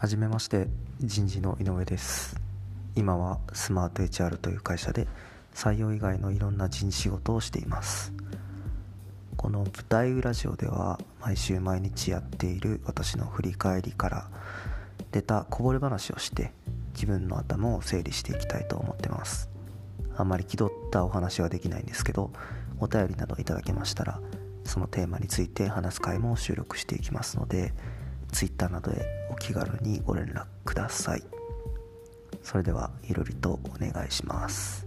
はじめまして人事の井上です。今はスマート HR という会社で採用以外のいろんな人事仕事をしています。この舞台裏ジオでは毎週毎日やっている私の振り返りから出たこぼれ話をして自分の頭を整理していきたいと思ってます。あんまり気取ったお話はできないんですけどお便りなどいただけましたらそのテーマについて話す回も収録していきますので Twitter などでお気軽にご連絡ください。それではいろりとお願いします。